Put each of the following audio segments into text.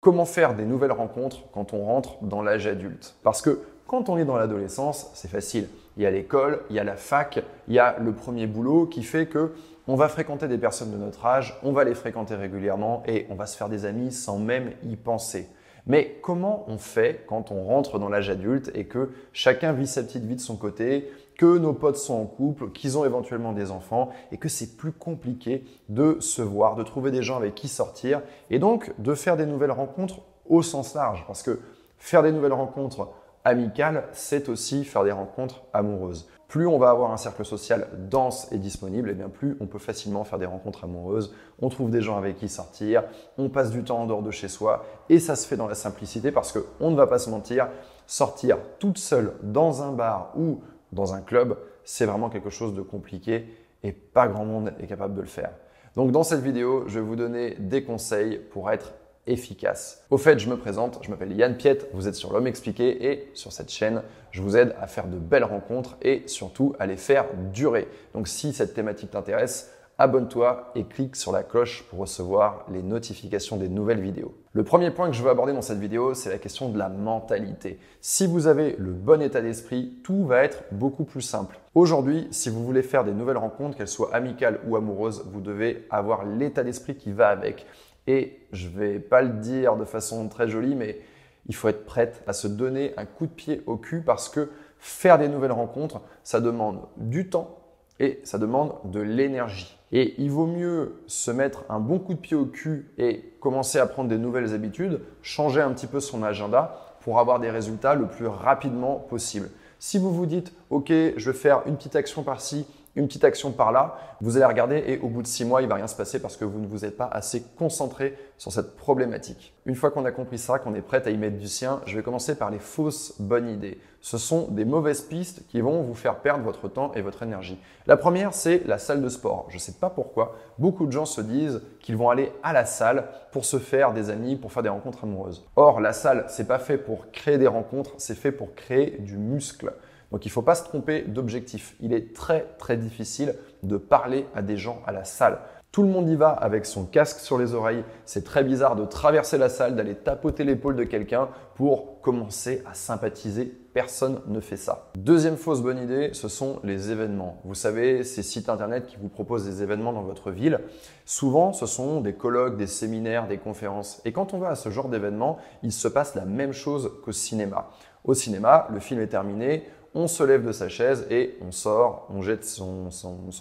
Comment faire des nouvelles rencontres quand on rentre dans l'âge adulte Parce que quand on est dans l'adolescence, c'est facile. Il y a l'école, il y a la fac, il y a le premier boulot qui fait que on va fréquenter des personnes de notre âge, on va les fréquenter régulièrement et on va se faire des amis sans même y penser. Mais comment on fait quand on rentre dans l'âge adulte et que chacun vit sa petite vie de son côté, que nos potes sont en couple, qu'ils ont éventuellement des enfants et que c'est plus compliqué de se voir, de trouver des gens avec qui sortir et donc de faire des nouvelles rencontres au sens large? Parce que faire des nouvelles rencontres amicales, c'est aussi faire des rencontres amoureuses. Plus on va avoir un cercle social dense et disponible, et eh bien plus on peut facilement faire des rencontres amoureuses. On trouve des gens avec qui sortir, on passe du temps en dehors de chez soi, et ça se fait dans la simplicité parce que on ne va pas se mentir, sortir toute seule dans un bar ou dans un club, c'est vraiment quelque chose de compliqué et pas grand monde est capable de le faire. Donc dans cette vidéo, je vais vous donner des conseils pour être efficace. Au fait, je me présente, je m'appelle Yann Piette, vous êtes sur l'homme expliqué et sur cette chaîne, je vous aide à faire de belles rencontres et surtout à les faire durer. Donc si cette thématique t'intéresse, abonne-toi et clique sur la cloche pour recevoir les notifications des nouvelles vidéos. Le premier point que je veux aborder dans cette vidéo, c'est la question de la mentalité. Si vous avez le bon état d'esprit, tout va être beaucoup plus simple. Aujourd'hui, si vous voulez faire des nouvelles rencontres, qu'elles soient amicales ou amoureuses, vous devez avoir l'état d'esprit qui va avec. Et je ne vais pas le dire de façon très jolie, mais il faut être prête à se donner un coup de pied au cul parce que faire des nouvelles rencontres, ça demande du temps et ça demande de l'énergie. Et il vaut mieux se mettre un bon coup de pied au cul et commencer à prendre des nouvelles habitudes, changer un petit peu son agenda pour avoir des résultats le plus rapidement possible. Si vous vous dites, OK, je vais faire une petite action par-ci, une petite action par là, vous allez regarder et au bout de six mois, il va rien se passer parce que vous ne vous êtes pas assez concentré sur cette problématique. Une fois qu'on a compris ça, qu'on est prêt à y mettre du sien, je vais commencer par les fausses bonnes idées. Ce sont des mauvaises pistes qui vont vous faire perdre votre temps et votre énergie. La première, c'est la salle de sport. Je ne sais pas pourquoi, beaucoup de gens se disent qu'ils vont aller à la salle pour se faire des amis, pour faire des rencontres amoureuses. Or, la salle, c'est pas fait pour créer des rencontres, c'est fait pour créer du muscle. Donc il ne faut pas se tromper d'objectif. Il est très très difficile de parler à des gens à la salle. Tout le monde y va avec son casque sur les oreilles. C'est très bizarre de traverser la salle, d'aller tapoter l'épaule de quelqu'un pour commencer à sympathiser. Personne ne fait ça. Deuxième fausse bonne idée, ce sont les événements. Vous savez, ces sites internet qui vous proposent des événements dans votre ville, souvent ce sont des colloques, des séminaires, des conférences. Et quand on va à ce genre d'événement, il se passe la même chose qu'au cinéma. Au cinéma, le film est terminé, on se lève de sa chaise et on sort, on jette son,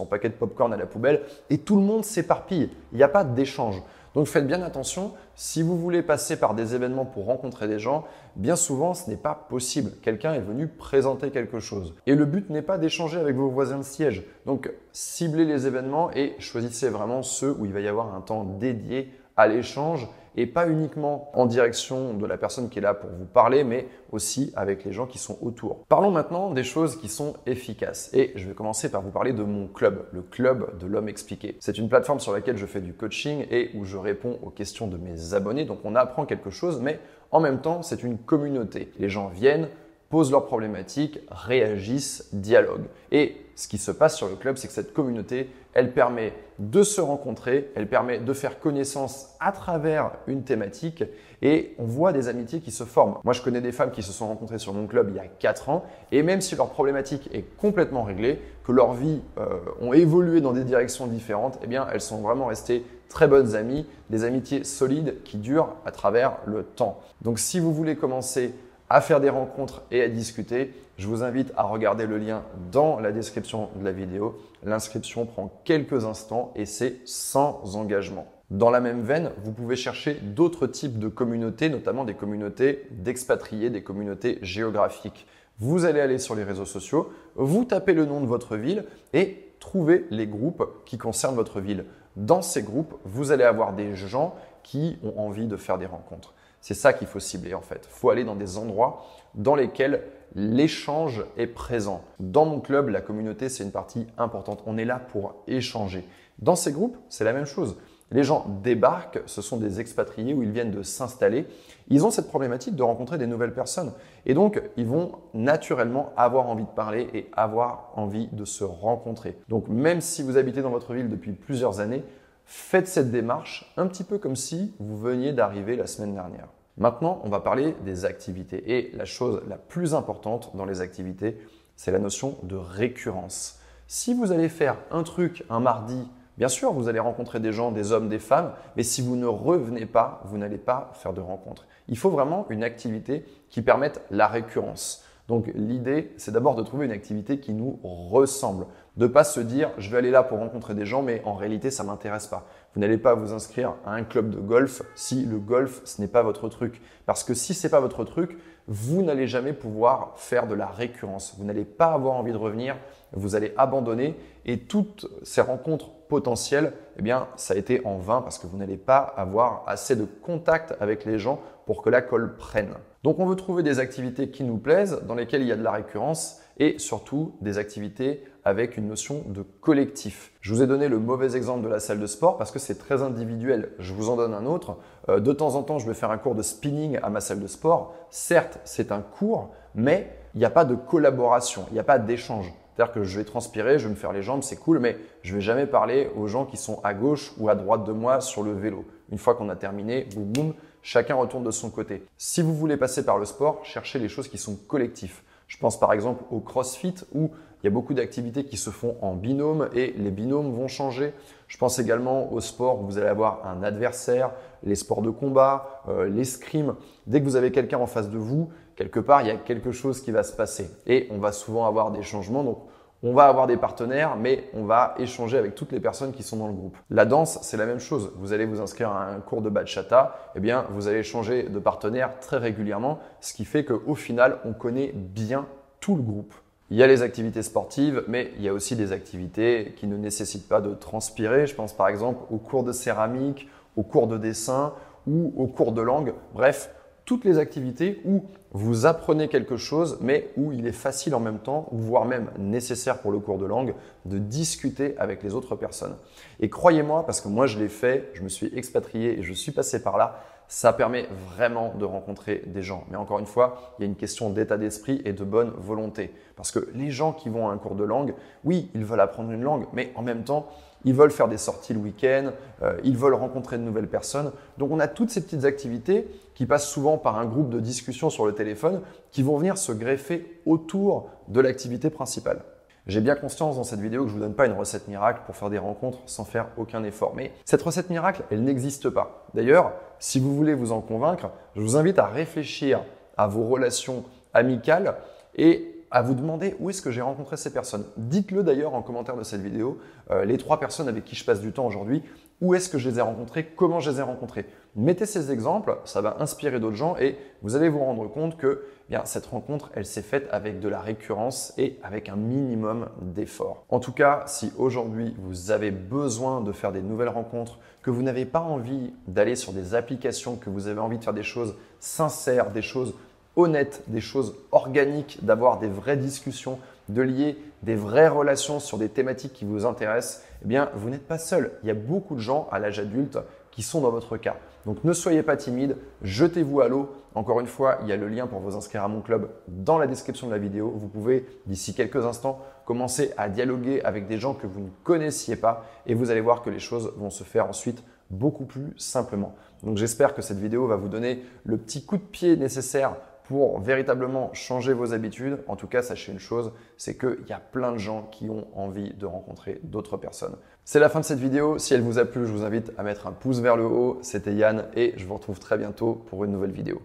paquet de popcorn à la poubelle et tout le monde s'éparpille. Il n'y a pas d'échange. Donc faites bien attention, si vous voulez passer par des événements pour rencontrer des gens, bien souvent ce n'est pas possible. Quelqu'un est venu présenter quelque chose. Et le but n'est pas d'échanger avec vos voisins de siège. Donc ciblez les événements et choisissez vraiment ceux où il va y avoir un temps dédié à l'échange et pas uniquement en direction de la personne qui est là pour vous parler, mais aussi avec les gens qui sont autour. Parlons maintenant des choses qui sont efficaces. Et je vais commencer par vous parler de mon club, le club de l'homme expliqué. C'est une plateforme sur laquelle je fais du coaching et où je réponds aux questions de mes abonnés. Donc on apprend quelque chose, mais en même temps, c'est une communauté. Les gens viennent, posent leurs problématiques, réagissent, dialoguent. Et ce qui se passe sur le club, c'est que cette communauté, elle permet de se rencontrer, elle permet de faire connaissance à travers une thématique et on voit des amitiés qui se forment. Moi, je connais des femmes qui se sont rencontrées sur mon club il y a 4 ans et même si leur problématique est complètement réglée, que leur vie euh, ont évolué dans des directions différentes, eh bien, elles sont vraiment restées très bonnes amies, des amitiés solides qui durent à travers le temps. Donc, si vous voulez commencer à faire des rencontres et à discuter, je vous invite à regarder le lien dans la description de la vidéo. L'inscription prend quelques instants et c'est sans engagement. Dans la même veine, vous pouvez chercher d'autres types de communautés, notamment des communautés d'expatriés, des communautés géographiques. Vous allez aller sur les réseaux sociaux, vous tapez le nom de votre ville et trouvez les groupes qui concernent votre ville. Dans ces groupes, vous allez avoir des gens qui ont envie de faire des rencontres. C'est ça qu'il faut cibler en fait. Il faut aller dans des endroits dans lesquels l'échange est présent. Dans mon club, la communauté, c'est une partie importante. On est là pour échanger. Dans ces groupes, c'est la même chose. Les gens débarquent, ce sont des expatriés où ils viennent de s'installer. Ils ont cette problématique de rencontrer des nouvelles personnes. Et donc, ils vont naturellement avoir envie de parler et avoir envie de se rencontrer. Donc, même si vous habitez dans votre ville depuis plusieurs années, Faites cette démarche un petit peu comme si vous veniez d'arriver la semaine dernière. Maintenant, on va parler des activités. Et la chose la plus importante dans les activités, c'est la notion de récurrence. Si vous allez faire un truc un mardi, bien sûr, vous allez rencontrer des gens, des hommes, des femmes, mais si vous ne revenez pas, vous n'allez pas faire de rencontres. Il faut vraiment une activité qui permette la récurrence. Donc l'idée, c'est d'abord de trouver une activité qui nous ressemble. De pas se dire, je vais aller là pour rencontrer des gens, mais en réalité, ça ne m'intéresse pas. Vous n'allez pas vous inscrire à un club de golf si le golf, ce n'est pas votre truc. Parce que si ce n'est pas votre truc, vous n'allez jamais pouvoir faire de la récurrence. Vous n'allez pas avoir envie de revenir, vous allez abandonner et toutes ces rencontres potentielles, eh bien, ça a été en vain parce que vous n'allez pas avoir assez de contact avec les gens pour que la colle prenne. Donc on veut trouver des activités qui nous plaisent, dans lesquelles il y a de la récurrence et surtout des activités avec une notion de collectif. Je vous ai donné le mauvais exemple de la salle de sport parce que c'est très individuel. Je vous en donne un autre. Euh, de temps en temps, je vais faire un cours de spinning à ma salle de sport. Certes, c'est un cours, mais il n'y a pas de collaboration, il n'y a pas d'échange. C'est-à-dire que je vais transpirer, je vais me faire les jambes, c'est cool, mais je vais jamais parler aux gens qui sont à gauche ou à droite de moi sur le vélo. Une fois qu'on a terminé, boum boum, chacun retourne de son côté. Si vous voulez passer par le sport, cherchez les choses qui sont collectives. Je pense par exemple au CrossFit où il y a beaucoup d'activités qui se font en binôme et les binômes vont changer. Je pense également au sport où vous allez avoir un adversaire, les sports de combat, euh, l'escrime. Dès que vous avez quelqu'un en face de vous, quelque part, il y a quelque chose qui va se passer. Et on va souvent avoir des changements. Donc, on va avoir des partenaires, mais on va échanger avec toutes les personnes qui sont dans le groupe. La danse, c'est la même chose. Vous allez vous inscrire à un cours de bachata, eh bien, vous allez changer de partenaire très régulièrement, ce qui fait qu'au final, on connaît bien tout le groupe. Il y a les activités sportives, mais il y a aussi des activités qui ne nécessitent pas de transpirer. Je pense par exemple aux cours de céramique, aux cours de dessin ou aux cours de langue. Bref, toutes les activités où vous apprenez quelque chose, mais où il est facile en même temps, voire même nécessaire pour le cours de langue, de discuter avec les autres personnes. Et croyez-moi, parce que moi je l'ai fait, je me suis expatrié et je suis passé par là, ça permet vraiment de rencontrer des gens. Mais encore une fois, il y a une question d'état d'esprit et de bonne volonté. Parce que les gens qui vont à un cours de langue, oui, ils veulent apprendre une langue, mais en même temps, ils veulent faire des sorties le week-end, euh, ils veulent rencontrer de nouvelles personnes. Donc on a toutes ces petites activités qui passent souvent par un groupe de discussion sur le téléphone qui vont venir se greffer autour de l'activité principale. J'ai bien conscience dans cette vidéo que je ne vous donne pas une recette miracle pour faire des rencontres sans faire aucun effort. Mais cette recette miracle, elle n'existe pas. D'ailleurs, si vous voulez vous en convaincre, je vous invite à réfléchir à vos relations amicales et à vous demander où est-ce que j'ai rencontré ces personnes. Dites-le d'ailleurs en commentaire de cette vidéo, euh, les trois personnes avec qui je passe du temps aujourd'hui, où est-ce que je les ai rencontrées, comment je les ai rencontrées. Mettez ces exemples, ça va inspirer d'autres gens et vous allez vous rendre compte que eh bien, cette rencontre, elle s'est faite avec de la récurrence et avec un minimum d'effort. En tout cas, si aujourd'hui vous avez besoin de faire des nouvelles rencontres, que vous n'avez pas envie d'aller sur des applications, que vous avez envie de faire des choses sincères, des choses honnête, des choses organiques, d'avoir des vraies discussions, de lier des vraies relations sur des thématiques qui vous intéressent, eh bien, vous n'êtes pas seul. Il y a beaucoup de gens à l'âge adulte qui sont dans votre cas. Donc ne soyez pas timide, jetez-vous à l'eau. Encore une fois, il y a le lien pour vous inscrire à mon club dans la description de la vidéo. Vous pouvez, d'ici quelques instants, commencer à dialoguer avec des gens que vous ne connaissiez pas et vous allez voir que les choses vont se faire ensuite beaucoup plus simplement. Donc j'espère que cette vidéo va vous donner le petit coup de pied nécessaire pour véritablement changer vos habitudes, en tout cas, sachez une chose, c'est qu'il y a plein de gens qui ont envie de rencontrer d'autres personnes. C'est la fin de cette vidéo. Si elle vous a plu, je vous invite à mettre un pouce vers le haut. C'était Yann et je vous retrouve très bientôt pour une nouvelle vidéo.